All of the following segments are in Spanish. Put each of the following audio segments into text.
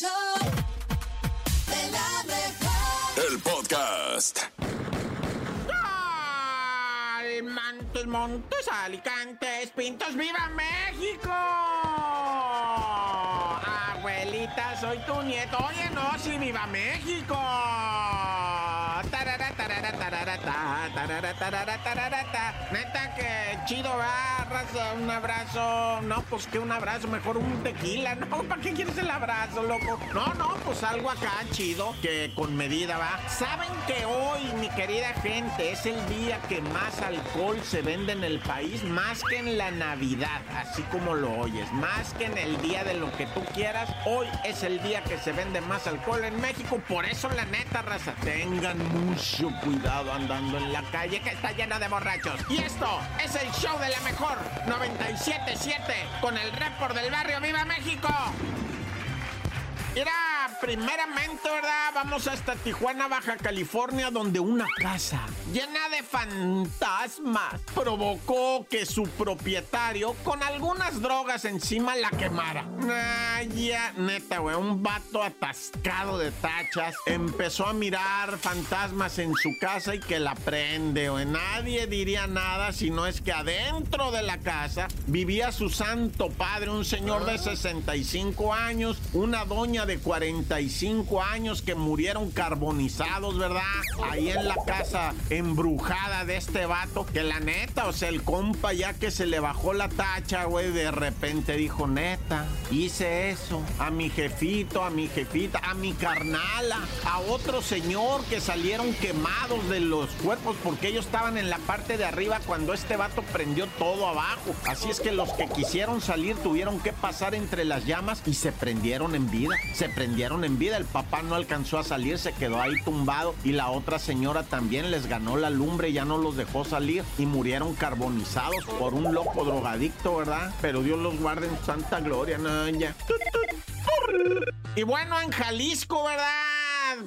show de la mejor. El podcast. Montes, Montes, Alicantes, Pintos, ¡Viva México! Abuelita, soy tu nieto. Oye, no, sí, ¡Viva México! Neta que chido, va, raza, un abrazo. No, pues que un abrazo, mejor un tequila, ¿no? ¿Para qué quieres el abrazo, loco? No, no, pues algo acá chido, que con medida va. ¿Saben que hoy, mi querida gente, es el día que más alcohol se vende en el país? Más que en la Navidad, así como lo oyes. Más que en el día de lo que tú quieras. Hoy es el día que se vende más alcohol en México. Por eso, la neta, raza, tengan mucho cuidado andando en la calle que está llena de borrachos. Y esto es el show de la mejor 977 con el report del barrio Viva México. Mira, primeramente, ¿verdad? Vamos hasta Tijuana, Baja California, donde una casa llena de fantasmas provocó que su propietario, con algunas drogas encima, la quemara. Ay, ya, neta, güey, un vato atascado de tachas empezó a mirar fantasmas en su casa y que la prende, güey. Nadie diría nada si no es que adentro de la casa vivía su santo padre, un señor de 65 años, una doña de 45 años que murieron carbonizados, ¿verdad? Ahí en la casa embrujada de este vato, que la neta, o sea, el compa ya que se le bajó la tacha, güey, de repente dijo, neta, hice eso a mi jefito, a mi jefita, a mi carnala, a otro señor que salieron quemados de los cuerpos porque ellos estaban en la parte de arriba cuando este vato prendió todo abajo. Así es que los que quisieron salir tuvieron que pasar entre las llamas y se prendieron en vida se prendieron en vida. El papá no alcanzó a salir, se quedó ahí tumbado y la otra señora también les ganó la lumbre, ya no los dejó salir y murieron carbonizados por un loco drogadicto, ¿verdad? Pero Dios los guarde en santa gloria, no, ya. Y bueno, en Jalisco, ¿verdad?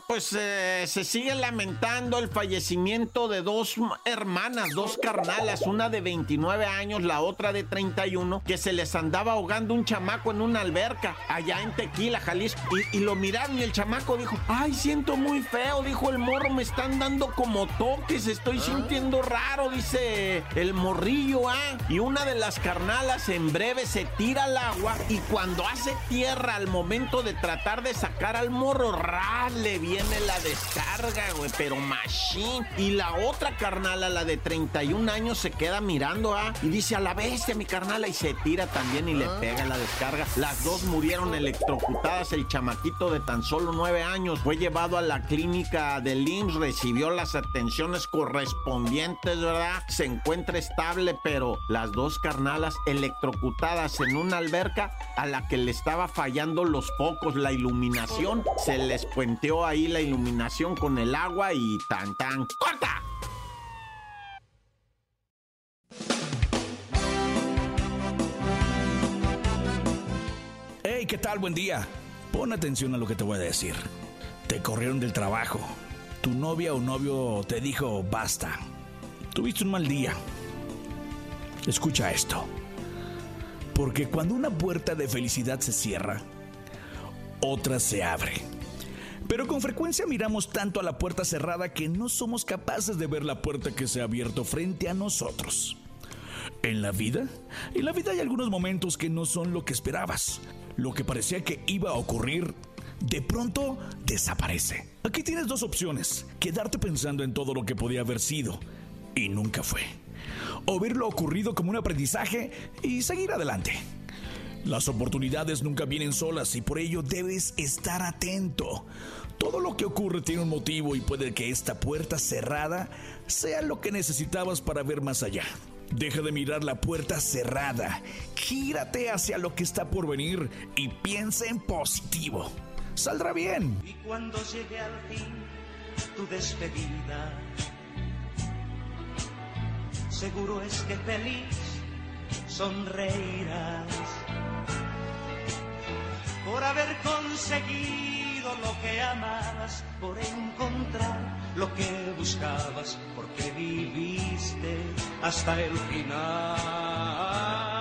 pues eh, se sigue lamentando el fallecimiento de dos hermanas, dos carnalas, una de 29 años, la otra de 31, que se les andaba ahogando un chamaco en una alberca allá en Tequila, Jalisco. Y, lo miraron y el chamaco dijo, ay, siento muy feo, dijo el morro, me están dando como toques, estoy sintiendo raro, dice el morrillo, ¿ah? Y una de las carnalas en breve se tira al agua y cuando hace tierra al momento de tratar de sacar al morro, rale viene la descarga, güey, pero machine. Y la otra carnala, la de 31 años, se queda mirando, ¿ah? Y dice, a la bestia, mi carnala, y se tira también y le ah. pega la descarga. Las dos murieron electrocutadas. El chamaquito de tan solo 9 años fue llevado a la clínica del IMSS, recibió las atenciones correspondientes, ¿verdad? Se encuentra estable, pero las dos carnalas electrocutadas en una alberca a la que le estaba fallando los focos, la iluminación, se les puenteó ahí la iluminación con el agua y tan tan. ¡Corta! Hey, ¿qué tal? Buen día. Pon atención a lo que te voy a decir. Te corrieron del trabajo. Tu novia o novio te dijo basta. Tuviste un mal día. Escucha esto. Porque cuando una puerta de felicidad se cierra, otra se abre. Pero con frecuencia miramos tanto a la puerta cerrada que no somos capaces de ver la puerta que se ha abierto frente a nosotros. En la vida, en la vida hay algunos momentos que no son lo que esperabas. Lo que parecía que iba a ocurrir, de pronto desaparece. Aquí tienes dos opciones, quedarte pensando en todo lo que podía haber sido y nunca fue. O ver lo ocurrido como un aprendizaje y seguir adelante. Las oportunidades nunca vienen solas y por ello debes estar atento. Todo lo que ocurre tiene un motivo y puede que esta puerta cerrada sea lo que necesitabas para ver más allá. Deja de mirar la puerta cerrada, gírate hacia lo que está por venir y piensa en positivo. Saldrá bien. Y cuando llegue al fin tu despedida, seguro es que feliz sonreirás por haber conseguido lo que amabas, por encontrar lo que buscabas, porque viviste hasta el final.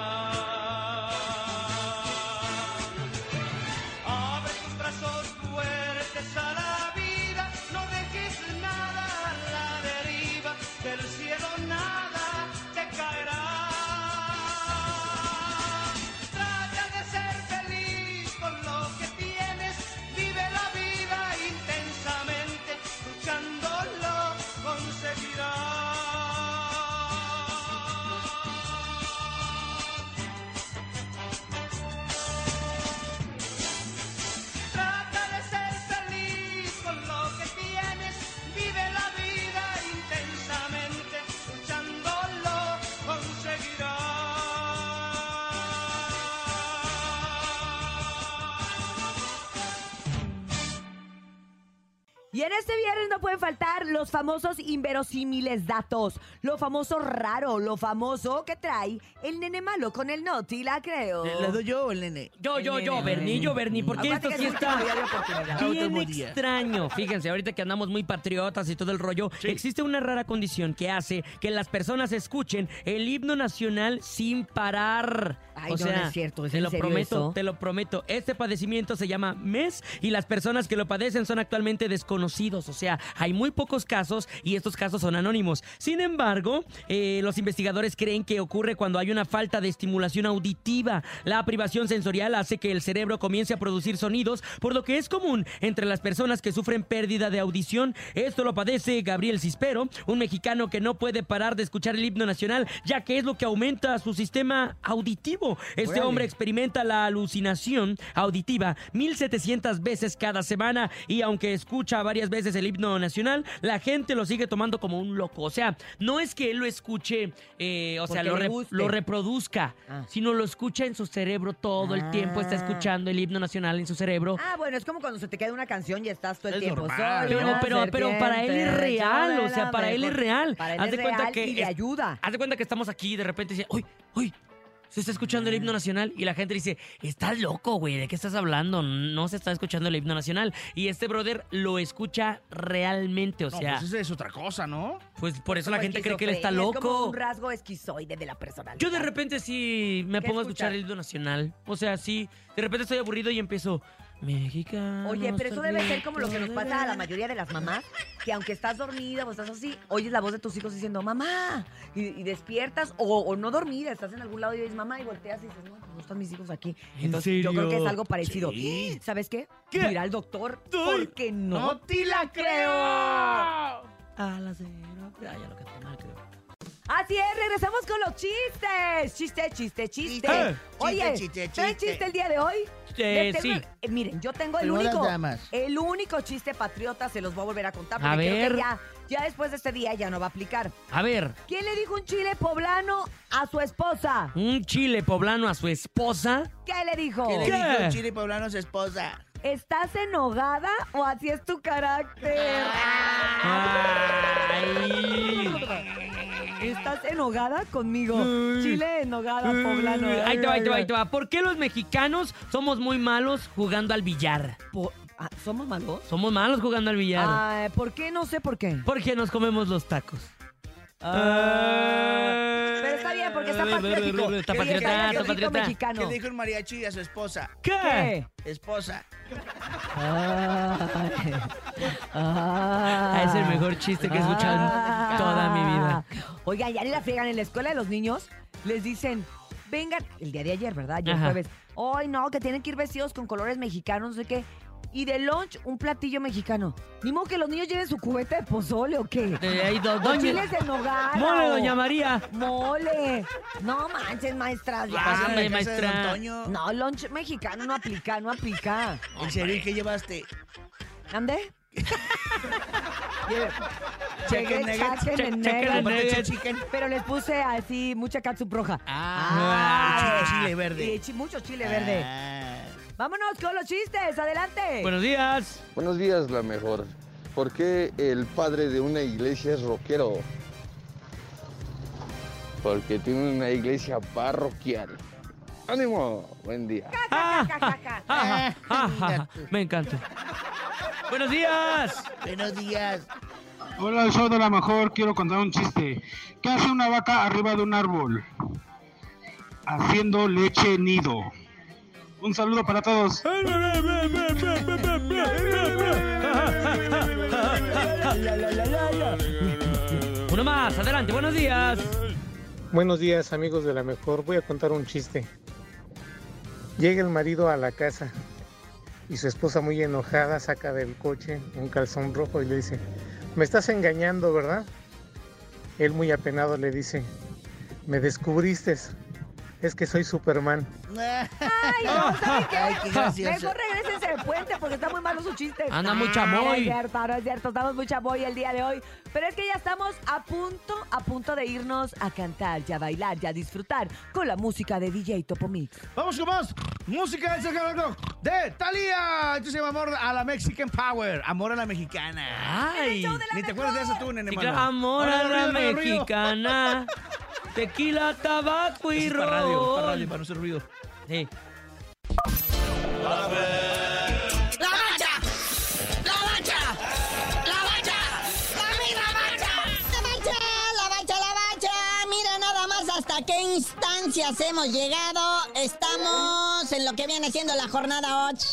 Y en este viernes no pueden faltar los famosos inverosímiles datos, lo famoso raro, lo famoso que trae el nene malo con el noti, la creo. ¿Le doy yo o el nene? Yo, yo, yo, Bernie, yo, Bernie, porque esto sí está bien extraño. Fíjense, ahorita que andamos muy patriotas y todo el rollo, existe una rara condición que hace que las personas escuchen el himno nacional sin parar. Ay, o no, sea, no es cierto, ¿es te lo prometo, eso? te lo prometo. Este padecimiento se llama MES y las personas que lo padecen son actualmente desconocidos. O sea, hay muy pocos casos y estos casos son anónimos. Sin embargo, eh, los investigadores creen que ocurre cuando hay una falta de estimulación auditiva. La privación sensorial hace que el cerebro comience a producir sonidos, por lo que es común entre las personas que sufren pérdida de audición. Esto lo padece Gabriel Cispero, un mexicano que no puede parar de escuchar el himno nacional, ya que es lo que aumenta su sistema auditivo. Este Órale. hombre experimenta la alucinación auditiva 1700 veces cada semana y aunque escucha varias veces el himno nacional, la gente lo sigue tomando como un loco. O sea, no es que él lo escuche, eh, o sea, lo, re- reproduzca, Ah. sino lo escucha en su cerebro todo el tiempo, está Ah. escuchando el himno nacional en su cerebro. Ah, bueno, es como cuando se te queda una canción y estás todo el Es tiempo. Pero, pero, pero para él es real, o sea, para él es real. Para él Haz de cuenta que y le ayuda. Haz de cuenta que estamos aquí y de repente dice, uy, uy, se está escuchando el himno nacional y la gente dice, estás loco, güey, ¿de qué estás hablando? No se está escuchando el himno nacional. Y este brother lo escucha realmente, o No, sea, pues eso es otra cosa, ¿no? pues por eso la gente cree que él está esquizofrenia, Es como loco. un rasgo esquizoide de la personalidad. Yo de repente sí me ¿Qué pongo a escuchar el himno nacional. O sea, sí, de repente estoy aburrido y empiezo, mexicano. Oye, pero eso debe ser como lo que nos pasa a la mayoría de las mamás, que aunque estás dormida o estás así, oyes la voz de tus hijos diciendo, mamá, y, y despiertas, o, o no dormida, estás en algún lado y dices, mamá, y volteas y dices, no, pues no están mis hijos aquí. ¿En Entonces yo creo que es algo parecido. Sí. ¿Sabes qué? ¿Qué? Ir al doctor, Ay. porque no. ¡No te la creo! A la. Ya, ya lo canté mal, creo. Así es, regresamos con los chistes. Chiste, chiste, chiste. Eh. Oye, Chiste, chiste, ¿traen chiste. chiste el día de hoy? Eh, tengo- sí. eh, miren, yo tengo el Primero único, damas. el único chiste patriota, se los voy a volver a contar. A Porque creo ver. que ya, ya después de este día ya no va a aplicar. A ver, ¿Quién le dijo un chile poblano a su esposa? un chile poblano a su esposa. ¿Qué le dijo? ¿Qué le ¿Qué? dijo el chile poblano a su esposa? ¿Estás enojada o así es tu carácter? Ay. ¿Estás enojada conmigo? Chile enojada poblano. Ahí te va, ahí te va, ahí te va. ¿Por qué los mexicanos somos muy malos jugando al billar? Po- ah, ¿Somos malos? Somos malos jugando al billar. Ah, ¿Por qué? No sé por qué. Porque nos comemos los tacos. Pero está bien, porque está patriótico. Está patriota, está patriota. mexicano. ¿Qué le dijo el mariachi a su esposa? ¿Qué? Esposa. Ay. Ah, es el mejor chiste que he escuchado en toda mi vida. Oigan, ya ni la friegan en la escuela de los niños. Les dicen, vengan, el día de ayer, ¿verdad? Ayer Ajá. jueves. Hoy no, que tienen que ir vestidos con colores mexicanos, no sé qué. Y de lunch, un platillo mexicano. Ni modo que los niños lleven su cubeta de pozole o qué. Eh, ahí, do- O doña- chiles en nogada. Mole, o- doña María. Mole. No manches, maestras. ya. Pásame, Pásame, maestra. No, lunch mexicano no aplica, no aplica. ¿En serio qué llevaste? ¿Ande? Nuggets. Chicken nuggets. chicken. Pero les puse así mucha catsup roja. Ah, mucho chile verde. Y chi- mucho chile verde. Ah. Vámonos con los chistes, adelante. Buenos días. Buenos días, la mejor. ¿Por qué el padre de una iglesia es rockero? Porque tiene una iglesia parroquial. ¡Ánimo! Buen día. Ah, ah, ah, ah, ah, Me encanta. Buenos días. Buenos días. Hola, el show de la mejor, quiero contar un chiste. ¿Qué hace una vaca arriba de un árbol? Haciendo leche nido. Un saludo para todos. Uno más, adelante, buenos días. Buenos días amigos de la mejor, voy a contar un chiste. Llega el marido a la casa y su esposa muy enojada saca del coche un calzón rojo y le dice, me estás engañando, ¿verdad? Él muy apenado le dice, me descubriste, es que soy Superman. Ay, no, ¿saben qué? Ay, qué gracioso. Mejor regresense de puente porque está muy malo su chiste. Anda muy chamoy. No es cierto, no es cierto. Estamos muy chamoy el día de hoy. Pero es que ya estamos a punto, a punto de irnos a cantar, ya a bailar, ya a disfrutar con la música de DJ Topo Mix. Vamos con más música de Talía. Esto se llama Amor a la Mexican Power. Amor a la mexicana. Ay. Ni te acuerdas de eso tú, nene, Sí, amor a la ruido. mexicana. Tequila, tabaco y Es para radio, para ron. radio, para no hacer ruido. Sí. Hasta qué instancias hemos llegado. Estamos en lo que viene siendo la jornada 8.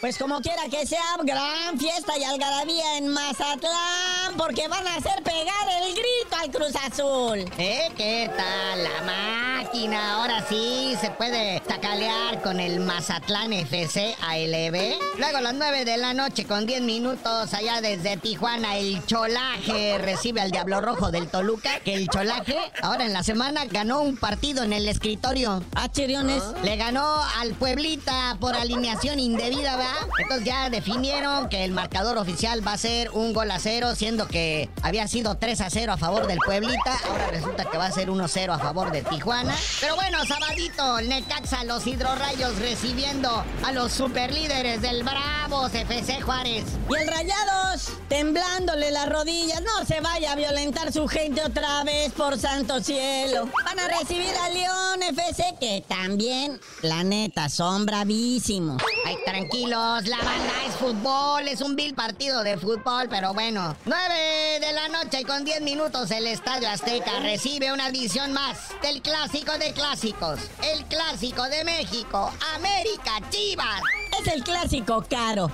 Pues como quiera que sea, gran fiesta y algarabía en Mazatlán, porque van a hacer pegar el grito al Cruz Azul. ¿Eh? ¿Qué tal? La máquina. Ahora sí se puede tacalear con el Mazatlán FC ALB. Luego a las 9 de la noche con 10 minutos allá desde Tijuana el Cholaje recibe al Diablo Rojo del Toluca. Que el Cholaje ahora en la semana ganó un partido en el escritorio. Ah, chiriones. Le ganó al Pueblita por alineación indebida, ¿verdad? Entonces ya definieron que el marcador oficial va a ser un gol a cero, siendo que había sido 3 a 0 a favor del Pueblita. Ahora resulta que va a ser 1 a 0 a favor de Tijuana. Pero bueno, sabadito, el Necaxa, los hidrorrayos recibiendo a los superlíderes del Bravos FC Juárez. Y el Rayados, temblándole las rodillas, no se vaya a violentar su gente otra vez, por santo cielo. Van a recibir a León FC, que también, la neta, son bravísimos. Ay, tranquilos, la banda es fútbol, es un vil partido de fútbol, pero bueno. 9 de la noche y con 10 minutos el Estadio Azteca recibe una edición más del clásico de clásicos, el clásico de México, América Chivas. Es el clásico caro.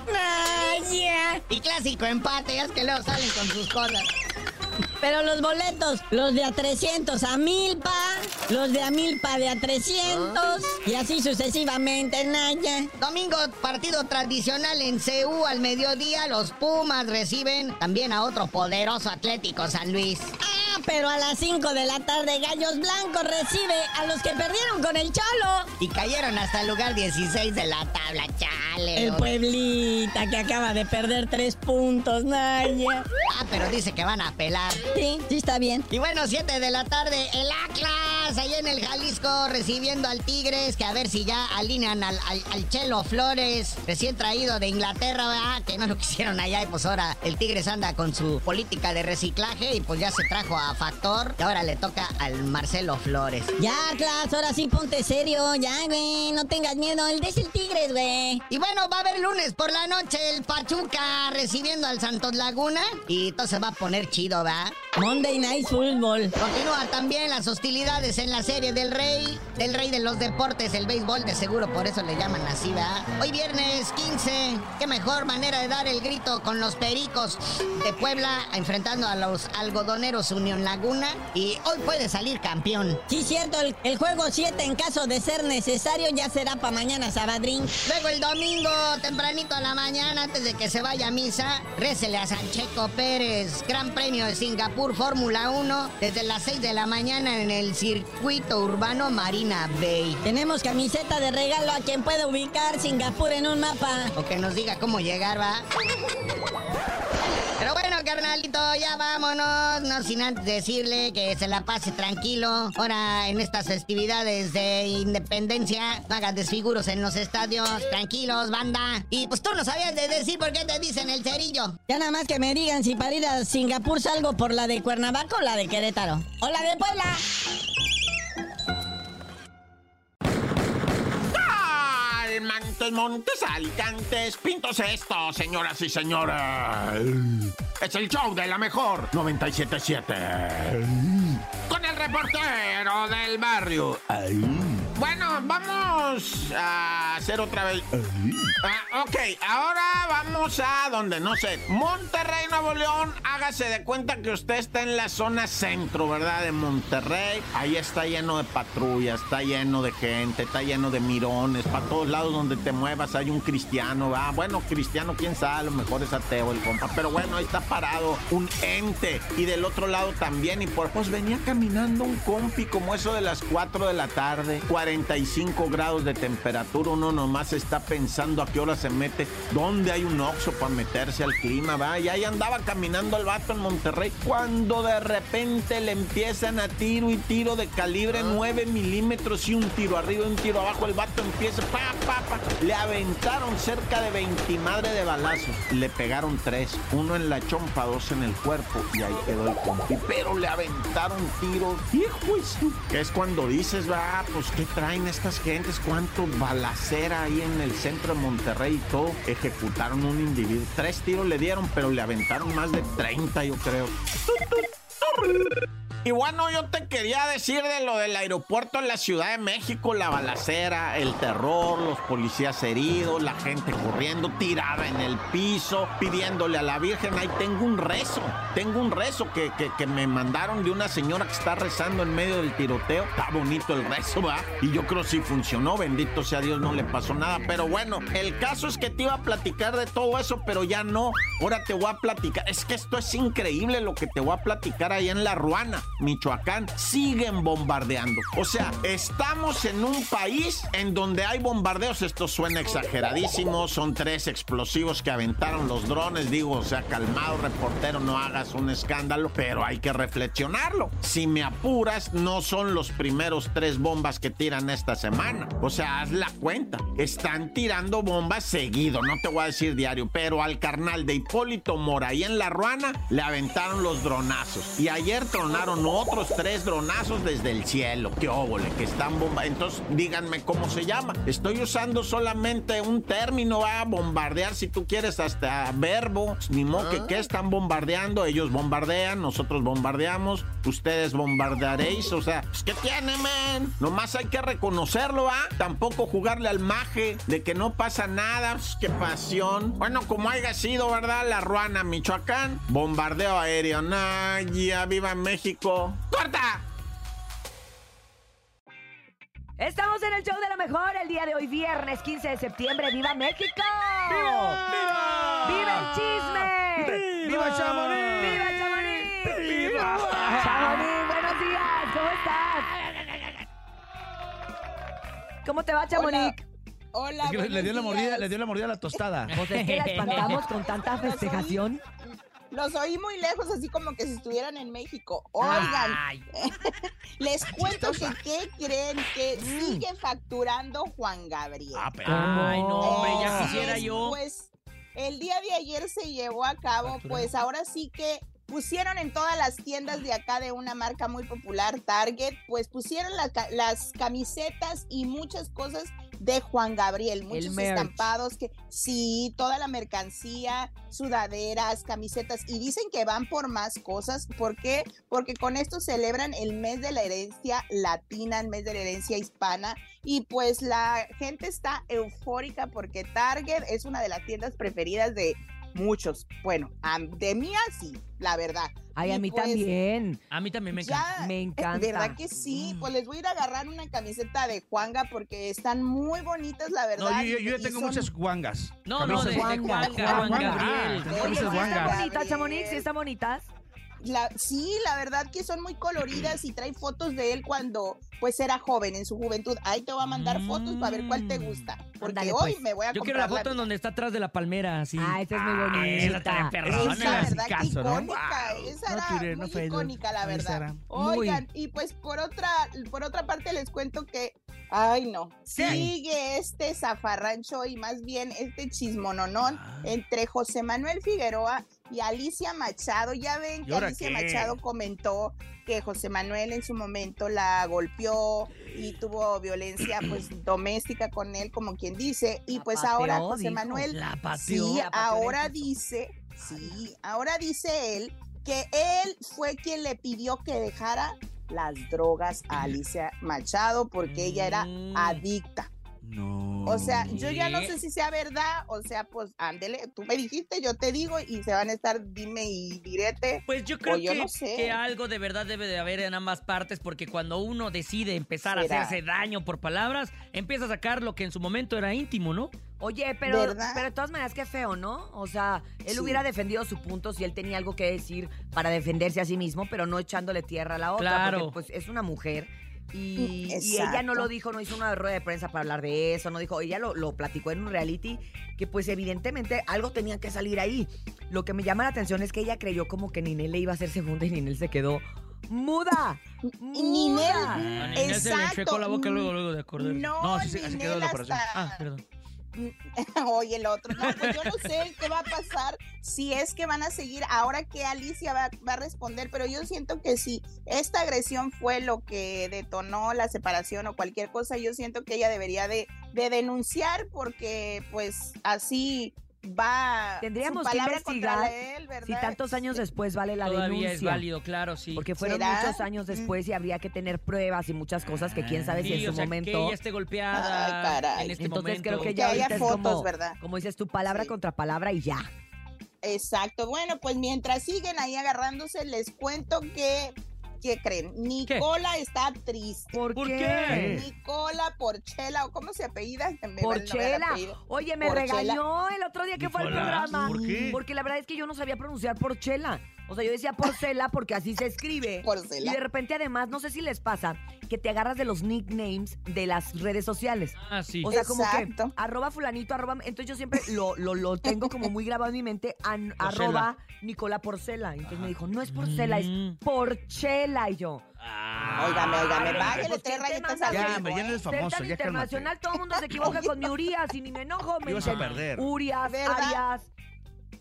Y clásico empate, es que luego salen con sus cosas. Pero los boletos, los de a 300 a Milpa, los de a Milpa de a 300 y así sucesivamente, Naya. Domingo, partido tradicional en CU al mediodía. Los Pumas reciben también a otro poderoso Atlético San Luis. Ah, pero a las 5 de la tarde Gallos Blancos recibe a los que perdieron con el Cholo. Y cayeron hasta el lugar 16 de la tabla, chale. El. Pueblita que acaba de perder tres puntos, Naya. Ah, pero dice que van a pelar. Sí, sí está bien. Y bueno, 7 de la tarde, el Atlas, ahí en el Jalisco, recibiendo al Tigres, que a ver si ya alinean al, al- al Chelo Flores, recién traído de Inglaterra, ¿verdad? que no lo quisieron allá, y pues ahora el Tigres anda con su política de reciclaje, y pues ya se trajo a Factor, y ahora le toca al Marcelo Flores. Ya, Atlas, ahora sí ponte serio. Ya, güey, no tengas miedo. El de es el Tigres, güey. Y bueno, va a haber lunes por la noche el Pachuca recibiendo al Santos Laguna, y entonces va a poner chido, ¿va? Monday Night Football. Continúan también las hostilidades en la serie del Rey, del Rey de los Deportes, el béisbol de seguro, por eso le llaman así, ¿verdad? Hoy viernes 15, qué mejor manera de dar el grito con los Pericos de Puebla, enfrentando a los algodoneros Unión Laguna, y hoy puede salir campeón. Sí, cierto, el, el juego 7 en caso de ser necesario ya será para mañana, Sabadrín. Luego el domingo, tempranito a la mañana, antes de que se vaya a misa, récele a Sancheco Pérez, Gran Premio de Singapur Fórmula 1, desde las 6 de la mañana en el circuito urbano Marina Bay. Tenemos camiseta de regalo a quien pueda ubicar Singapur en un mapa. O que nos diga cómo llegar, va. Carnalito, ya vámonos. No sin antes decirle que se la pase tranquilo. Ahora, en estas festividades de independencia, no hagan desfiguros en los estadios. Tranquilos, banda. Y pues tú no sabías de decir por qué te dicen el cerillo. Ya nada más que me digan si para ir a Singapur salgo por la de Cuernavaca o la de Querétaro. O la de Puebla. ¡Ay, Montes, montes, alicantes, pintos esto, señoras y señores. Es el show de la mejor 977. Con el reportero del barrio. Ay. Bueno, vamos a hacer otra vez. Ah, ok, ahora vamos a donde no sé. Monterrey, Nuevo León. Hágase de cuenta que usted está en la zona centro, ¿verdad? De Monterrey. Ahí está lleno de patrullas, está lleno de gente, está lleno de mirones. Para todos lados donde te muevas hay un cristiano, ¿va? Bueno, cristiano, quién sabe, a lo mejor es ateo el compa. Pero bueno, ahí está parado un ente. Y del otro lado también. Y por pues venía caminando un compi como eso de las 4 de la tarde. 45 grados de temperatura. Uno nomás está pensando a qué hora se mete. ¿Dónde hay un oxo para meterse al clima, va? Y ahí andaba caminando el vato en Monterrey. Cuando de repente le empiezan a tiro y tiro de calibre 9 milímetros y un tiro arriba y un tiro abajo. El vato empieza, pa, pa, pa. Le aventaron cerca de 20 madre de balazos. Le pegaron tres. Uno en la chompa, en el cuerpo. Y ahí quedó el compi. Pero le aventaron tiros. Hijo Que es cuando dices, va, pues qué traen estas gentes, cuánto balacera ahí en el centro de Monterrey y todo. Ejecutaron un individuo. Tres tiros le dieron, pero le aventaron más de 30, yo creo. Y bueno, yo te quería decir de lo del aeropuerto en la Ciudad de México, la balacera, el terror, los policías heridos, la gente corriendo, tirada en el piso, pidiéndole a la Virgen, ahí tengo un rezo, tengo un rezo que, que, que me mandaron de una señora que está rezando en medio del tiroteo. Está bonito el rezo, va. Y yo creo si funcionó, bendito sea Dios, no le pasó nada. Pero bueno, el caso es que te iba a platicar de todo eso, pero ya no. Ahora te voy a platicar. Es que esto es increíble lo que te voy a platicar ahí en La Ruana. Michoacán, siguen bombardeando. O sea, estamos en un país en donde hay bombardeos. Esto suena exageradísimo. Son tres explosivos que aventaron los drones. Digo, o sea, calmado, reportero, no hagas un escándalo, pero hay que reflexionarlo. Si me apuras, no son los primeros tres bombas que tiran esta semana. O sea, haz la cuenta. Están tirando bombas seguido. No te voy a decir diario, pero al carnal de Hipólito Mora y en La Ruana le aventaron los dronazos. Y ayer tronaron otros tres dronazos desde el cielo. ¡Qué óvole! Que están bomba. Entonces, díganme cómo se llama. Estoy usando solamente un término, a bombardear si tú quieres hasta verbo. Ni modo que qué están bombardeando. Ellos bombardean, nosotros bombardeamos, ustedes bombardearéis. O sea, pues, ¿qué tiene, men? Nomás hay que reconocerlo, ¿ah? Tampoco jugarle al maje de que no pasa nada. Pues, ¡Qué pasión! Bueno, como haya sido, ¿verdad? La Ruana, Michoacán. Bombardeo aéreo. Naya, viva México. ¡Corta! Estamos en el show de la mejor el día de hoy, viernes 15 de septiembre. ¡Viva México! ¡Viva! ¡Viva el chisme! ¡Viva Chamonix! ¡Viva Chamonix! ¡Viva! Chamonix, buenos días. ¿Cómo estás? ¿Cómo te va, Chamonix? Hola, Es que le, dio la mordida, le dio la mordida a la tostada. Pues es que la espantamos con tanta festejación. Los oí muy lejos, así como que si estuvieran en México. Oigan, les cuento que ¿qué creen? Que sigue facturando Juan Gabriel. Ah, pero. Ay, no, hombre, ya quisiera yo. Pues el día de ayer se llevó a cabo, pues ahora sí que pusieron en todas las tiendas de acá de una marca muy popular, Target, pues pusieron la las camisetas y muchas cosas de Juan Gabriel, muchos estampados que sí, toda la mercancía, sudaderas, camisetas y dicen que van por más cosas, ¿por qué? Porque con esto celebran el mes de la herencia latina, el mes de la herencia hispana y pues la gente está eufórica porque Target es una de las tiendas preferidas de muchos. Bueno, a- de mía sí, la verdad. Ay, a mí pues, también. A mí también me encanta. Ya, Me encanta. ¿Verdad que sí? Pues les voy a ir a agarrar una camiseta de Juanga porque están muy bonitas, la verdad. No, yo, yo- yo y ya tengo son- muchas guangas. No, no, de, de Juanga, Juan Juanga. Gabriel. Ah, Oye, camisas ¿Sí están bonitas, Chamonix? ¿Sí están bonitas? La- sí, la verdad que son muy coloridas y trae fotos de él cuando pues era joven, en su juventud. Ahí te voy a mandar fotos para ver cuál te gusta. Porque Ándale, hoy pues. me voy a Yo quiero la foto en donde está atrás de la palmera, así. Ah, esa es muy esa bonita. está perrona. Esa Esa, ¿verdad? Icónica. Wow. Esa No era no muy icónica, la verdad. Oigan, y pues por otra, por otra parte les cuento que, ay no, sigue este zafarrancho y más bien este chismononón Ah. entre José Manuel Figueroa y Alicia Machado. Ya ven ¿Y que Alicia qué? Machado comentó que José Manuel en su momento la golpeó y tuvo violencia pues doméstica con él, como quien dice, y La pues pateó, ahora José dijo. Manuel La pateó. Sí, ahora dice, sí, ahora dice él que él fue quien le pidió que dejara las drogas a Alicia Machado porque ella era Mm. adicta. No. O sea, yo ya no sé si sea verdad, o sea, pues ándele, tú me dijiste, yo te digo y se van a estar dime y direte. Pues yo creo yo que, no sé. que algo de verdad debe de haber en ambas partes, porque cuando uno decide empezar a hacerse daño por palabras, empieza a sacar lo que en su momento era íntimo, ¿no? Oye, pero, ¿Verdad? pero de todas maneras, qué feo, ¿no? O sea, él Sí. hubiera defendido su punto si él tenía algo que decir para defenderse a sí mismo, pero no echándole tierra a la otra. Claro. Porque, pues, es una mujer. Y, y ella no exacto. lo dijo, no hizo una rueda de prensa para hablar de eso, no dijo, ella lo, lo platicó en un reality que pues evidentemente algo tenía que salir ahí. Lo que me llama la atención es que ella creyó como que Ninel le iba a hacer segunda y Ninel se quedó muda. Y Ninel, A Ninel se le Exacto. la boca luego, luego de acordar. No, No, sí, sí, así quedó la operación. hasta- Ah, perdón. Oye, el otro. No, pues yo no sé qué va a pasar si es que van a seguir ahora que Alicia va, va a responder, pero yo siento que si esta agresión fue lo que detonó la separación o cualquier cosa, yo siento que ella debería de, de denunciar porque pues así va Tendríamos su que palabra investigar él, ¿verdad? Si tantos años después vale la Todavía denuncia. es válido, claro, sí. Porque fueron ¿Será? muchos años después y habría que tener pruebas y muchas cosas que quién sabe si Sí, en su o sea, momento. que ella esté golpeada Ay, caray. en este Entonces momento. creo que ya haya es fotos, como, ¿verdad? como dices tu palabra Sí. contra palabra y ya. Exacto. Bueno, pues mientras siguen ahí agarrándose, les cuento que, ¿qué creen? Nicola está triste. ¿Por, ¿Por qué? Nicola Porchela, ¿o cómo se apellida? Me Porchela. apellido. Oye, me Porchela. regañó el otro día que fue al programa. ¿por qué? Porque la verdad es que yo no sabía pronunciar Porchela. O sea, yo decía Porcela porque así se escribe. Porcela. Y de repente, además, no sé si les pasa que te agarras de los nicknames de las redes sociales. Ah, sí. O sea, como que arroba fulanito, arroba. Entonces yo siempre lo, lo, lo tengo como muy grabado en mi mente. an- arroba Nicola Porcela. Entonces me dijo, no es Porcela, es Mm. Porchela. Y yo. Óigame, óigame, Ay, bájale pues, tres ¿quién te rayitas al Ya, ritmo, hombre, ya no ¿eh? famoso, cálmate. internacional, todo el mundo se equivoca con mi Urias y ni me enojo. Me Ibas a perder. Urias, ¿Verdad? Arias.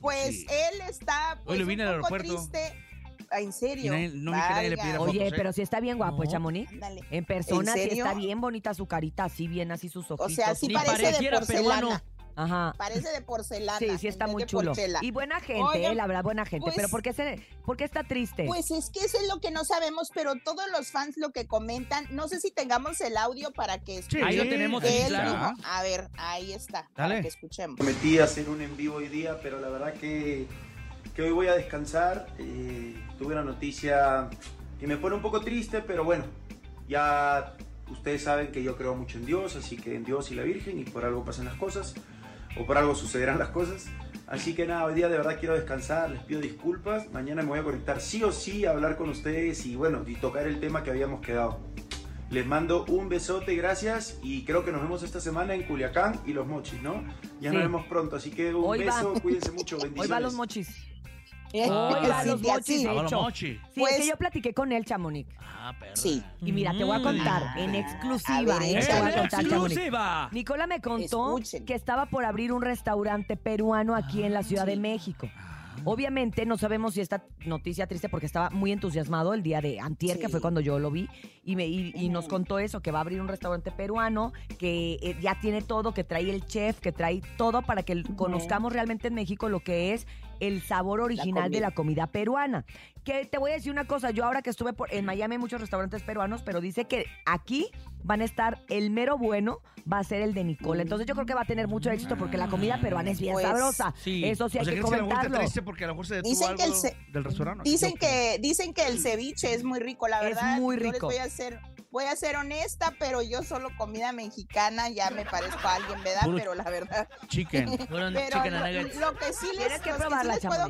Pues Sí. él está pues, Hoy lo vine un al poco aeropuerto. triste. Ah, ¿En serio? Nadie- no vi que nadie le Válgame. pidiera Oye, fotos, ¿eh? pero sí está bien guapo, No. Chamonix. Ándale. En persona sí serio? está bien bonita su carita, así bien, así sus ojitos. O sea, sí Ni parece de pareciera porcelana. peruano. Ajá. Parece de porcelana. Sí, sí está muy chulo. porchela. Y buena gente, Oigan, eh, la verdad, buena gente. pues- pero ¿por qué, se, ¿por qué está triste? Pues es que eso es lo que no sabemos, pero todos los fans lo que comentan, no sé si tengamos el audio para que Sí, Ahí lo tenemos, él claro. A ver, ahí está, para Dale. que escuchemos. Prometí hacer un en vivo hoy día, pero la verdad que, que hoy voy a descansar. Eh, tuve una noticia que me pone un poco triste, pero bueno, ya ustedes saben que yo creo mucho en Dios, así que en Dios y la Virgen, y por algo pasan las cosas, o por algo sucederán las cosas. Así que nada, hoy día de verdad quiero descansar, les pido disculpas. Mañana me voy a conectar sí o sí a hablar con ustedes y bueno, y tocar el tema que habíamos quedado. Les mando un besote, gracias. Y creo que nos vemos esta semana en Culiacán y Los Mochis, ¿no? Ya Sí. nos vemos pronto, así que un Hoy va. beso, cuídense mucho, bendiciones. Hoy va los mochis. Hoy va a sí, los sí, mochis, así. de Vámonos, hecho. Mochi. Sí, Pues- es que yo platiqué con él, Chamonix. Ah, perra. Sí. Y mira, te voy a contar Mm. en A exclusiva, ver, ¿eh? Te voy a échale. contar, Chamonix. ¡Exclusiva! Nicola me contó Escuchen. que estaba por abrir un restaurante peruano aquí en la Ciudad de México. Obviamente no sabemos si esta noticia triste porque estaba muy entusiasmado el día de antier, que Sí. fue cuando yo lo vi, y, me, y, y nos Ujú. contó eso, que va a abrir un restaurante peruano, que eh, ya tiene todo, que trae el chef, que trae todo para que conozcamos realmente en México lo que es el sabor original de la comida peruana. Que te voy a decir una cosa, yo ahora que estuve por, en Miami hay muchos restaurantes peruanos, pero dice que aquí van a estar el mero bueno, va a ser el de Nicola. Entonces yo creo que va a tener mucho éxito porque la comida peruana es bien Pues, sabrosa. sí. Eso sí O hay sea, que ¿crees que la mujer está comentarlo. triste porque a lo mejor se detuvo Dicen que el del restaurante? Dicen que, dicen que el ceviche es muy rico, la Es verdad. muy Yo les rico. voy a ser, voy a ser honesta, pero yo solo comida mexicana, ya me parezco a alguien, ¿verdad? Puro- Pero la verdad. Chicken. Pero chicken lo, lo que sí les, que lo sí probarla, les puedo,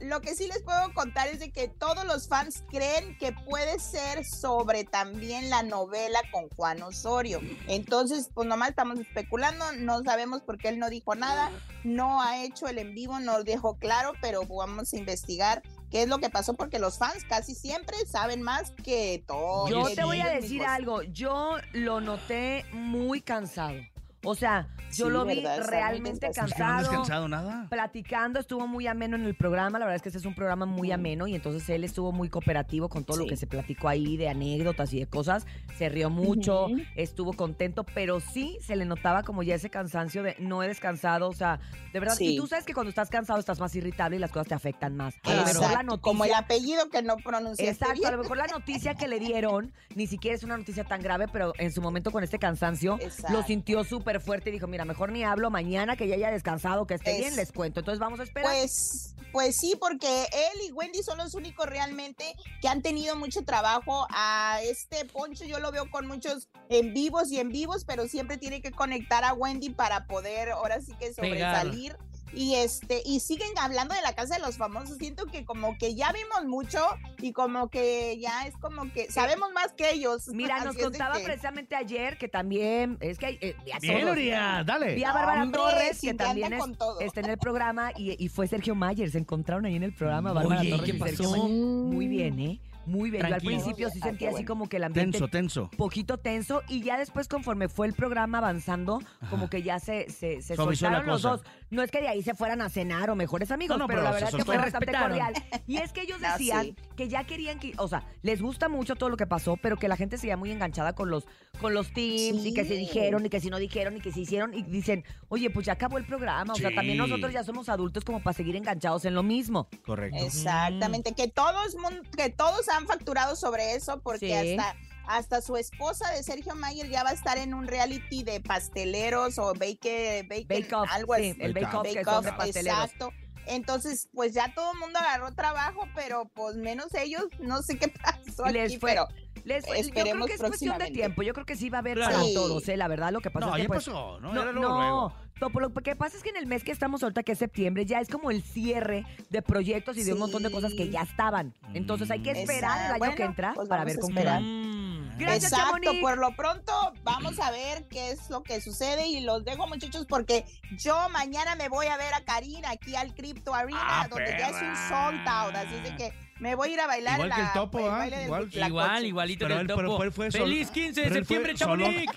lo que sí les puedo contar es de que todos los fans creen que puede ser sobre también la novela con Juan Osorio. Entonces, pues nomás estamos especulando, no sabemos por qué él no dijo nada, no ha hecho el en vivo, no dejó claro, pero vamos a investigar qué es lo que pasó porque los fans casi siempre saben más que todo. Yo te voy a decir algo, yo lo noté muy cansado. O sea, yo Sí, lo vi realmente desgastado. ¿Es que no cansado. descansado nada? Platicando, estuvo muy ameno en el programa. La verdad es que este es un programa muy ameno y entonces él estuvo muy cooperativo con todo lo que se platicó ahí de anécdotas y de cosas. Se rió mucho, estuvo contento, pero sí se le notaba como ya ese cansancio de no he descansado. O sea, de verdad. Y tú sabes que cuando estás cansado estás más irritable y las cosas te afectan más. A lo mejor la noticia. Como el apellido que no pronunciaste Exacto, bien. a lo mejor la noticia que le dieron ni siquiera es una noticia tan grave, pero en su momento con este cansancio Exacto. lo sintió súper fuerte y dijo, mira, mejor ni hablo mañana que ya haya descansado, que esté Es- bien, les cuento. Entonces vamos a esperar. Pues, pues sí, porque él y Wendy son los únicos realmente que han tenido mucho trabajo. A este Poncho yo lo veo con muchos en vivos y en vivos, pero siempre tiene que conectar a Wendy para poder ahora sí que Pegar. Y este, y siguen hablando de la casa de los famosos. Siento que como que ya vimos mucho y como que ya es como que sabemos más que ellos. Mira, nos Así contaba que- precisamente ayer que también, es que hay, eh, vi a Bien. Urias, dale. Vi a Bárbara Hombre, Torres, que también es- está en el programa, y, y fue Sergio Mayer. Se encontraron ahí en el programa, Bárbara Oye, Torres ¿qué y Sergio pasó? Mayer. Muy bien, ¿eh? Muy bien. Yo al Tranquilo. principio sí Ah, sentía así como que el ambiente Tenso, tenso. poquito tenso y ya después conforme fue el programa avanzando, como que ya se, se, se soltaron los cosa. dos. No es que de ahí se fueran a cenar o mejores amigos, No, no, pero, pero la se verdad es que fue bastante cordial. Y es que ellos No, decían sí. que ya querían que, o sea, les gusta mucho todo lo que pasó, pero que la gente seguía muy enganchada con los, con los teams y que se Sí. dijeron y que si no dijeron y que se hicieron y dicen, oye, pues ya acabó el programa, o sea, también nosotros ya somos adultos como para seguir enganchados en lo mismo. Correcto. Exactamente, que todos que todos han facturado sobre eso porque Sí. hasta hasta su esposa de Sergio Mayer ya va a estar en un reality de pasteleros o bake, bake, Bake Off, algo sí, así. el Bake Off, son de pasteleros. exacto. Entonces, pues ya todo el mundo agarró trabajo, pero pues menos ellos, no sé qué pasó Les aquí, fue- pero Les, yo creo Esperemos que es cuestión de tiempo. Yo creo que sí va a haber Claro. para Sí. todos, ¿eh? La verdad, lo que pasa No, es que ya pues, pasó, ¿no? No, no. por lo que pasa es que en el mes que estamos ahorita, que es septiembre, ya es como el cierre de proyectos y de un montón de cosas que ya estaban. Entonces hay que esperar el año que entra Pues para ver con qué. Gracias, Exacto, Chamonix. por lo pronto vamos a ver qué es lo que sucede y los dejo muchachos porque yo mañana me voy a ver a Karina aquí al Crypto Arena Ah, donde ya es un sold out, así es de que me voy a ir a bailar Igual la, que el topo, el ¿ah? del Igual. Igual, igualito Pero que el pero- topo. pero él fue ¡Feliz 15 de pero septiembre. Chamonix!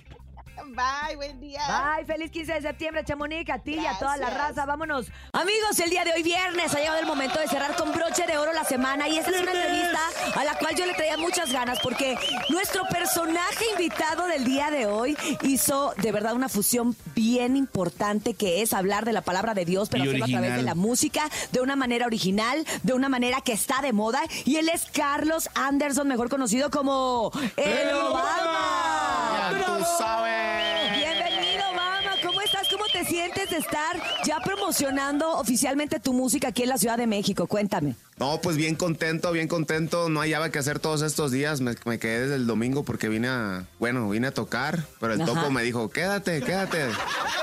Bye, buen día. Bye, feliz 15 de septiembre, Chamonix, a ti y a toda la raza. Vámonos. Amigos, el día de hoy, viernes, ha llegado el momento de cerrar con broche de oro la semana. Y esta es una entrevista a la cual yo le traía muchas ganas porque nuestro personaje invitado del día de hoy hizo de verdad una fusión bien importante que es hablar de la palabra de Dios, pero hacerlo a través de la música, de una manera original, de una manera que está de moda. Y él es Carlos Anderson, mejor conocido como El Obama. Ya tú sabes. Bienvenido, Obama. ¿Cómo estás? ¿Cómo sientes de estar ya promocionando oficialmente tu música aquí en la Ciudad de México? Cuéntame. No, pues bien contento, bien contento. No hallaba que hacer todos estos días. Me, me quedé desde el domingo porque vine a, bueno, vine a tocar, pero el Ajá. topo me dijo, quédate, quédate.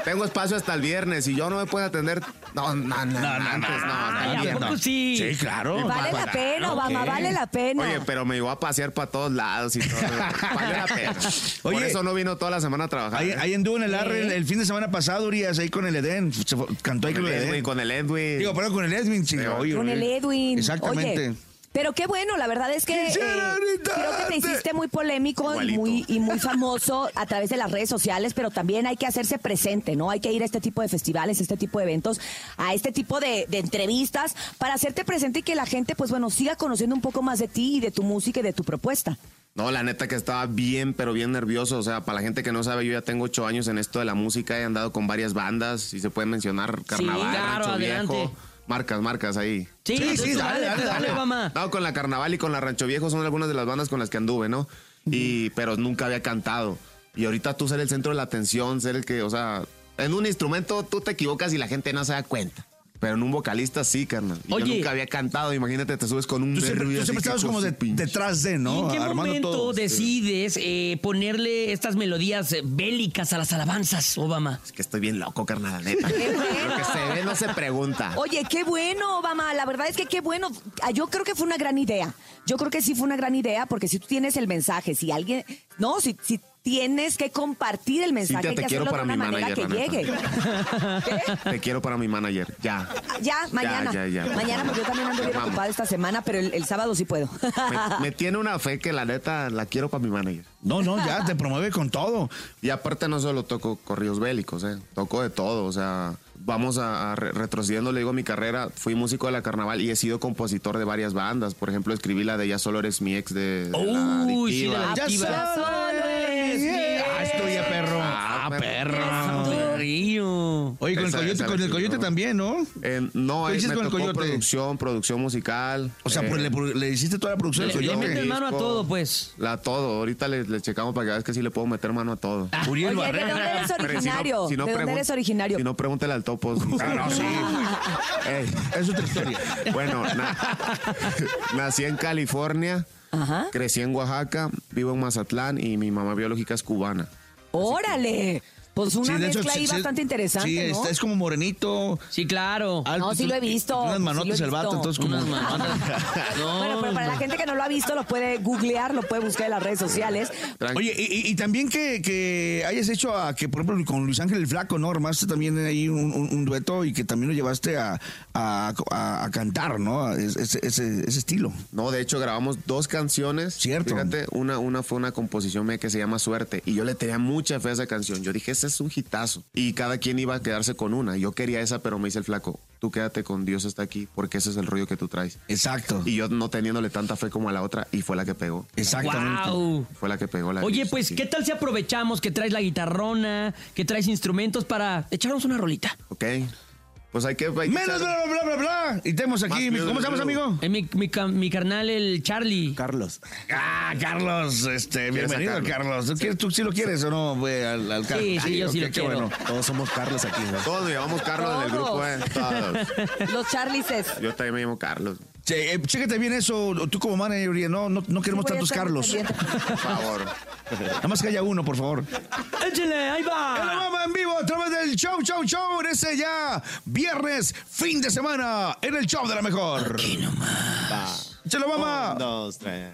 Tengo espacio hasta el viernes y yo no me puedo atender. No, no, no, no, antes, no, hasta el Ay, ¿a viernes. poco sí? Sí, claro. Vale la pena, Obama, vale la pena. Oye, pero me iba a pasear para todos lados y todo. Valió la pena. Por eso no vino toda la semana a trabajar. Ahí, ¿eh? ahí anduvo en el arre el, el fin de semana pasado, Urias, ahí con el Edén. Se fue- cantó ahí con el el Edwin, Edén. con el Edwin. Digo, pero con el Edwin, oye, Con el. Edwin. Exactamente. Oye, pero qué bueno, la verdad es que eh, creo que te hiciste muy polémico y muy, y muy famoso a través de las redes sociales, pero también hay que hacerse presente, ¿no? Hay que ir a este tipo de festivales, este tipo de eventos, a este tipo de, de entrevistas para hacerte presente y que la gente, pues bueno, siga conociendo un poco más de ti y de tu música y de tu propuesta. No, la neta que estaba bien, pero bien nervioso. O sea, para la gente que no sabe, yo ya tengo ocho años en esto de la música. He andado con varias bandas y se pueden mencionar Carnaval, claro, Rancho adelante. Viejo. Marcas, marcas ahí. Sí, Sí, sí, dale, dale, dale. Obama. No, con la Carnaval y con la Rancho Viejo son algunas de las bandas con las que anduve, ¿no? Y, pero nunca había cantado. Y ahorita tú ser el centro de la atención, ser el que, o sea, en un instrumento tú te equivocas y la gente no se da cuenta. Pero en un vocalista sí, carnal. Y Oye. yo nunca había cantado, imagínate, te subes con un Tú siempre, tú siempre estabas como de- detrás de, ¿Y ¿no? en qué Armando momento todo. decides eh, ponerle estas melodías eh, bélicas a las alabanzas, Obama? Es que estoy bien loco, carnal, la neta. Lo que se ve no se pregunta. Oye, qué bueno, Obama. La verdad es que qué bueno. Ah, Yo creo que fue una gran idea. Yo creo que sí fue una gran idea porque si tú tienes el mensaje, si alguien, no, si, si tienes que compartir el mensaje Cintia, te y quiero de para una mi manera que manager, la llegue. Te quiero para mi manager. Ya. Ya, mañana. ya, ya. Mañana, porque yo también ando bien Vamos. ocupada esta semana, pero el, el sábado sí puedo. Me, me tiene una fe que la neta la quiero para mi manager. No, no, ya te promueve con todo. Y aparte no solo toco corridos bélicos, eh. Toco de todo, o sea, vamos a, a re- retrocediendo, le digo mi carrera, fui músico de la carnaval y he sido compositor de varias bandas. Por ejemplo, escribí la de Ya solo eres mi ex de, de la Uy, sí, de la Adictiva. adictiva. Solo eres mi Ah, estoy ya, perro. Ah, perro. Oye, con el coyote, con el coyote también, ¿no? Eh, no, ¿Qué ahí me con el tocó coyote? producción, producción musical. O sea, eh, pues, le, le hiciste toda la producción Le, le coyote. metes mano a todo, pues. La todo, ahorita le, le checamos para que veas que sí le puedo meter mano a todo. Uriel Oye, ¿de Barrera. dónde eres Pero si no- originario? si no ¿De dónde eres originario? Si no, pregúntale al topo. Ah, no, sí. Ey, Es otra historia. Bueno, na- nací en California, Ajá. crecí en Oaxaca, vivo en Mazatlán y mi mamá biológica es cubana. ¡Órale! Pues una Sí, de hecho, mezcla ahí sí, sí, bastante interesante, Sí, ¿no? está- es como morenito. Sí, claro. alto, No, sí lo he visto, Unas manotas el vato, entonces como... Unas manotas. No, Bueno, pero para la gente que no lo ha visto, lo puede googlear, lo puede buscar en las redes sociales. Oye, y, y- y también que, que hayas hecho a que, por ejemplo, con Luis Ángel el Flaco, ¿no? Armaste también ahí un, un- un dueto y que también lo llevaste a, a- a- a cantar, ¿no? Es- Ese, ese- ese estilo. No, de hecho grabamos dos canciones. Cierto. Fíjate, una, una fue una composición mía que se llama Suerte y yo le tenía mucha fe a esa canción. Yo dije, ese es un hitazo. Y cada quien iba a quedarse con una. Yo quería esa, pero me dice el flaco, tú quédate con Dios está aquí porque ese es el rollo que tú traes. Exacto. Y yo no teniéndole tanta fe como a la otra y fue la que pegó. Exactamente. Wow. Fue la que pegó la Oye, Dios pues, ¿qué tal si aprovechamos que traes la guitarrona, que traes instrumentos para echarnos una rolita? Ok. Pues hay que... hay que Menos echar- bla, bla, bla, bla, bla. Y tenemos aquí, Más ¿cómo se llama, bla, bla, amigo? Es mi, mi mi carnal, el Charlie. Carlos. Ah, Carlos, este, ¿Quieres bienvenido, a Carlos. ¿Tú, quieres- tú sí lo quieres o no, güey, al, al Carlos? Sí, sí, yo sí lo qué quiero. bueno. Todos somos Carlos aquí. Todos llamamos Carlos en el grupo, eh. Todos. Los Charlises. Yo también me llamo Carlos. Che, eh, chécate bien eso, tú como manager, no, no, no queremos Sí, tantos Carlos. Por favor. Nada más que haya uno, por favor. ¡Échale, ahí ¡En la va! Mama en vivo a través del show, show, show! En ese ya viernes, fin de semana, en el show de la mejor. Aquí nomás. ¡Échalo, mamá! dos, tres.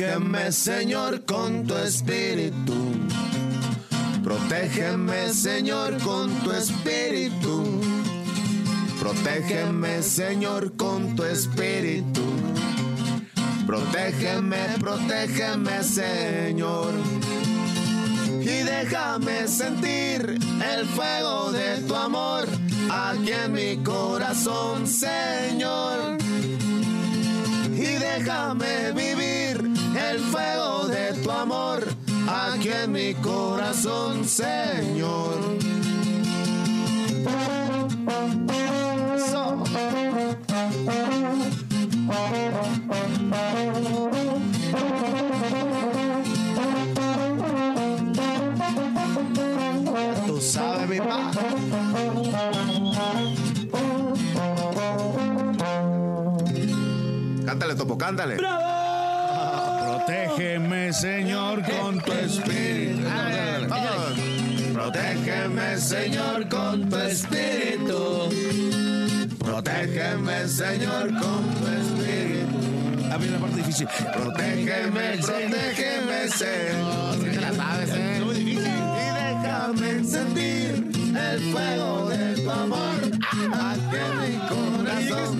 Protégeme, Señor, con tu espíritu. Protégeme, Señor, con tu espíritu. Protégeme, Señor, con tu espíritu. Protégeme, protégeme, Señor. Y déjame sentir el fuego de tu amor aquí en mi corazón, Señor. Y déjame vivir el fuego de tu amor aquí en mi corazón, Señor. Tú sabes, mi pa. Cántale, Topo, cántale. Protégeme, Señor, con tu espíritu. Protégeme, Señor, con tu espíritu. Protégeme, Señor, con tu espíritu. A ver la parte difícil. Protégeme, protégeme, Señor. Ya la sabes, ¿eh? Y déjame sentir el fuego de tu amor aquí en mi corazón.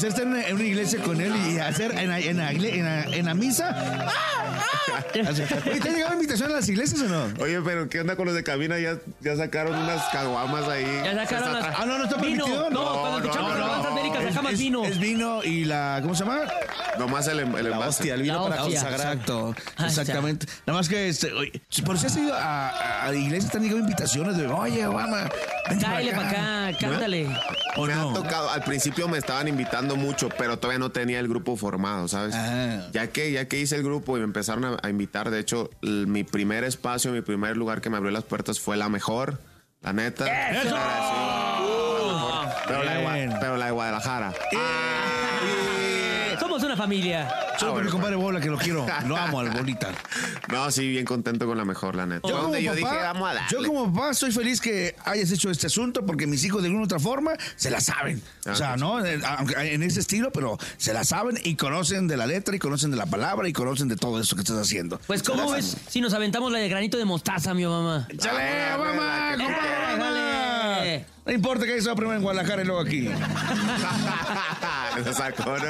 Gustaría estar en una, en una iglesia con él y hacer en la, en la en la- en la misa. Hacer- Oye, ¿Te han llegado invitación a las iglesias o no? Oye, pero ¿qué onda con los de cabina? Ya, ya sacaron unas caguamas ahí. Ya sacaron las... Ah, no, no está Vino. permitido. No, cuando escuchamos alabanzas médicas sacamos es, vino. Es vino y la. ¿Cómo se llama? Nomás el, el envase. el vino La para hostia. consagrar. Exacto, Ah, exactamente. Nada más que, este, oye, por si has ido a, iglesias, te han llegado invitaciones de, oye, Obama, Cáele para acá, cántale. ¿O me no? ha tocado, al principio me estaban invitando mucho, pero todavía no tenía el grupo formado, ¿sabes? Ah. Ya que ya que hice el grupo y me empezaron a, a invitar, de hecho, mi primer espacio, mi primer lugar que me abrió las puertas fue la mejor, la neta. ¡Eso! La mejor, Pero la, de pero la de Guadalajara. Somos una familia. Solo por mi compadre Bola, que lo quiero. Lo amo al Bolita. No, sí, bien contento con la mejor, la neta. Fue como donde yo papá- dije, vamos a darle. yo como papá soy feliz que hayas hecho este asunto porque mis hijos de alguna u otra forma se la saben. Ah, o sea, ¿no? Eh, aunque En ese estilo, pero se la saben y conocen de la letra y conocen de la palabra y conocen de todo eso que estás haciendo. Pues, ¿cómo ves si nos aventamos la de granito de mostaza, mi mamá? ¡Chale, mamá! Eh, compadre, mamá! No importa que eso primero en Guadalajara y luego aquí. Lo sacó, ¿no?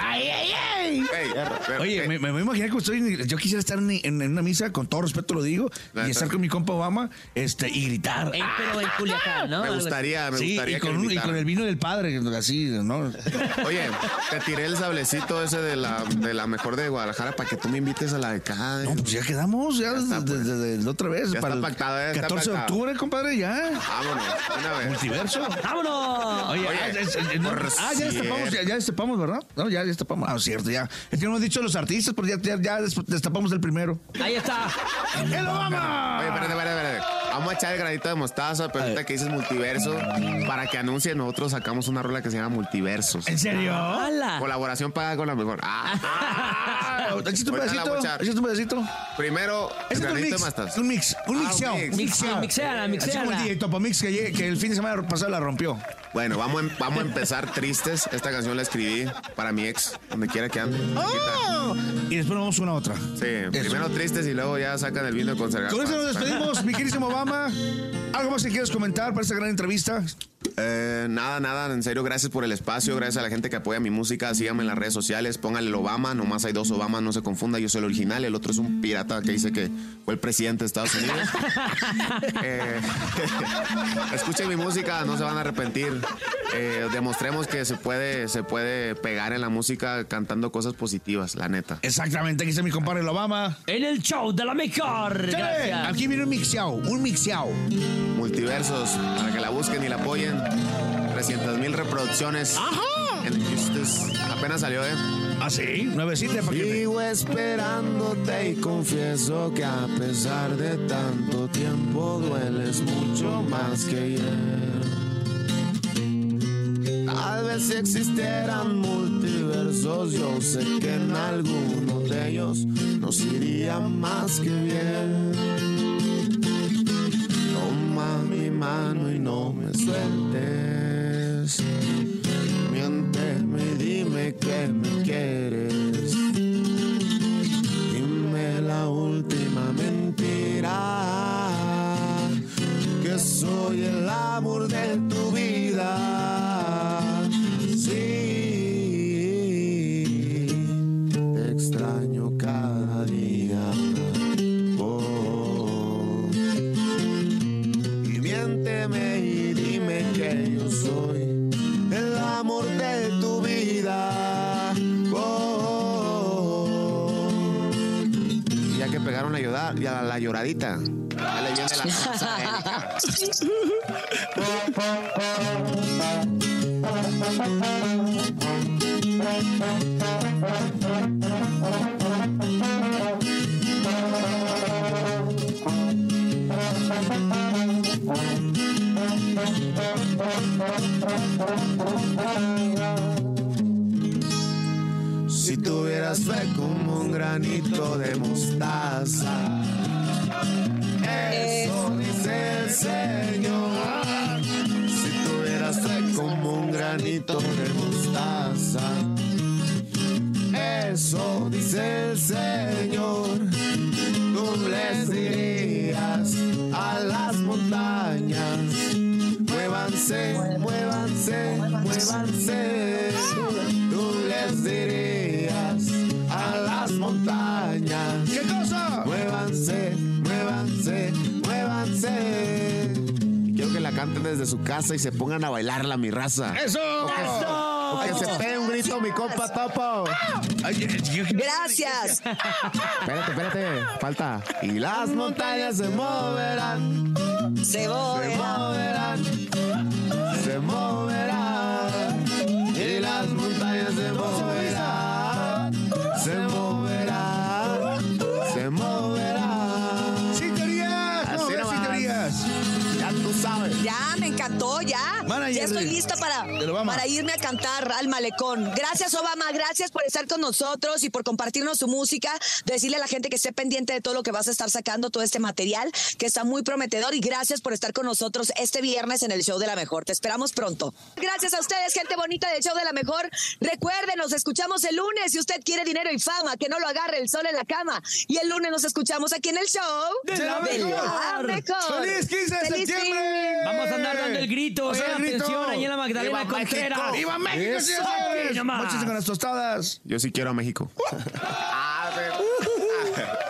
¡Ay, ay, ay! Ey, pero- Oye, eh, me, me voy a imaginar que estoy, yo quisiera estar en, en- en una misa, con todo respeto lo digo, y estar con mi compa Obama este, y gritar. Eh, pero en Culiacán, ¿no? Me gustaría, me Sí, gustaría y que con, un- y con el vino del padre, así, ¿no? Oye, te tiré el sablecito ese de la, de la mejor de Guadalajara para que tú me invites a la de acá. No, pues ya quedamos, ya, desde, la otra vez. Ya para está el pactado, ya está 14 de octubre, compadre, ya. Vámonos, una vez. Multiverso. ¡Vámonos! Oye, Oye, ah, es- es- no, por ah, ya destapamos, ya, ya destapamos, ¿verdad? No, ya destapamos. Ah, cierto, ya. Es que no hemos dicho los artistas, pero ya, ya, ya des- destapamos el primero. Ahí está. ¡El Obama! Oye, espérate, espérate, espérate. Vamos a echar el granito de mostaza, pero ahorita que dices multiverso, para que anuncie, nosotros sacamos una rola que se llama Multiversos. ¿En serio? ¡Hala! Colaboración paga con la mejor. Ah, Ah, un pedacito. un pedacito. primero, el Es un granito de mix, mostaza. un mix, un Ah, mixeado. un mix. Mixeala, mixeala, Así como el DJ que, lle- que el fin de semana pasado la rompió. Bueno, vamos, a em- vamos a empezar tristes. Esta canción la escribí para mi ex, donde quiera que ande. ¡Oh! Y después vamos a una otra. Sí, primero tristes y luego ya sacan el vino de conservar. Con eso nos despedimos, mi querísimo Obama. ¿Algo más que quieras comentar para esta gran entrevista? Eh, nada, nada, en serio, gracias por el espacio, gracias a la gente que apoya mi música, síganme en las redes sociales, pónganle el Obama, nomás hay dos Obama, no se confunda, yo soy el original, el otro es un pirata que dice que fue el presidente de Estados Unidos. Eh, escuchen mi música, no se van a arrepentir. Eh, demostremos que se puede, se puede pegar en la música cantando cosas positivas, la neta. Exactamente, aquí está mi compadre el Obama. En el show de la mejor. Aquí viene un mixeado, un mixeado. Multiversos, para que la busquen y la apoyen. 300 mil reproducciones. En YouTube. Apenas salió, ¿eh? ¿Ah, sí? Nuevecita paquete. Sigo esperándote y confieso que a pesar de tanto tiempo dueles mucho más que ayer. Tal vez si existieran multiversos, yo sé que en alguno de ellos nos iría más que bien. Y no me sueltes. Miénteme y dime que me quieres. Dime la última mentira. Que soy el amor de la, la lloradita, ya le viene la. Si tuvieras fe como un granito de mostaza, Señor. Si tuvieras como un granito de mostaza, eso dice el Señor. Tú les dirías a las montañas, muévanse, muévanse, muévanse. Tú les dirías a las montañas, ¿Qué cosa? muévanse, muévanse, la canten desde su casa y se pongan a bailarla, mi raza. ¡Eso! O que se pegue un grito, mi compa yo- Gracias. Espérate, espérate, falta. Y las montañas se moverán, Se se voy. moverán, estoy lista para, del Obama. para irme a cantar al malecón. Gracias, Obama. Gracias por estar con nosotros y por compartirnos su música. Decirle a la gente que esté pendiente de todo lo que vas a estar sacando, todo este material que está muy prometedor. Y gracias por estar con nosotros este viernes en el show de la mejor. Te esperamos pronto. Gracias a ustedes, gente bonita del show de la mejor. Recuerden, nos escuchamos el lunes. Si usted quiere dinero y fama, que no lo agarre el sol en la cama. Y el lunes nos escuchamos aquí en el show De la mejor. mejor. ¡Feliz 15 de ¡Feliz septiembre! Vamos a andar dando el grito, eh. el grito. Atención, ahí en la Magdalena. Contreras. México, Eso, señores! Tostadas. Yo sí quiero a México.